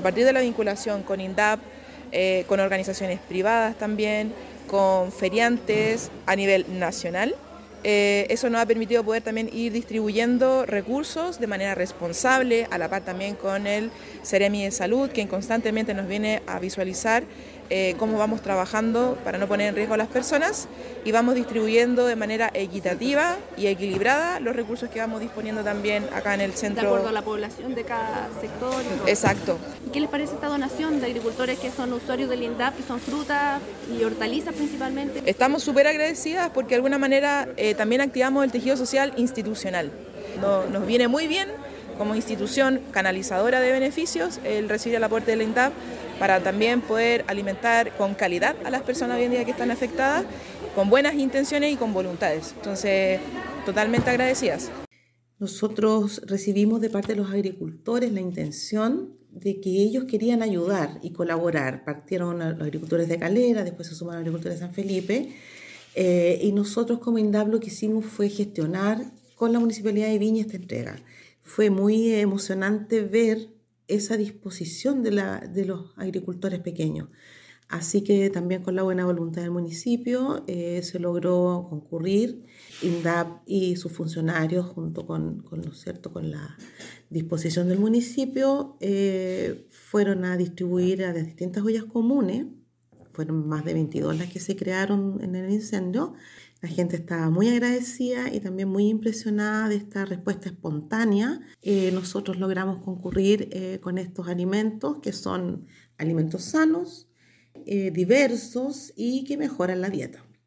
a partir de la vinculación con INDAP, eh, con organizaciones privadas también, con feriantes a nivel nacional, eh, eso nos ha permitido poder también ir distribuyendo recursos de manera responsable, a la par también con el Ceremi de Salud, quien constantemente nos viene a visualizar eh, cómo vamos trabajando para no poner en riesgo a las personas y vamos distribuyendo de manera equitativa y equilibrada los recursos que vamos disponiendo también acá en el centro. De acuerdo a la población de cada sector. Exacto. ¿Y qué les parece esta donación de agricultores que son usuarios del INDAP, que son frutas y hortalizas principalmente? Estamos súper agradecidas porque de alguna manera eh, también activamos el tejido social institucional. nos viene muy bien como institución canalizadora de beneficios el recibir el aporte del INDAP para también poder alimentar con calidad a las personas hoy que están afectadas, con buenas intenciones y con voluntades. Entonces, totalmente agradecidas. Nosotros recibimos de parte de los agricultores la intención de que ellos querían ayudar y colaborar. Partieron los agricultores de Calera, después se sumaron los agricultores de San Felipe, eh, y nosotros como INDAP lo que hicimos fue gestionar con la Municipalidad de Viña esta entrega. Fue muy emocionante ver esa disposición de, la, de los agricultores pequeños. Así que también con la buena voluntad del municipio eh, se logró concurrir. INDAP y sus funcionarios, junto con, con, ¿no cierto? con la disposición del municipio, eh, fueron a distribuir a las distintas ollas comunes. Fueron más de 22 las que se crearon en el incendio la gente estaba muy agradecida y también muy impresionada de esta respuesta espontánea. Eh, nosotros logramos concurrir eh, con estos alimentos que son alimentos sanos, eh, diversos y que mejoran la dieta.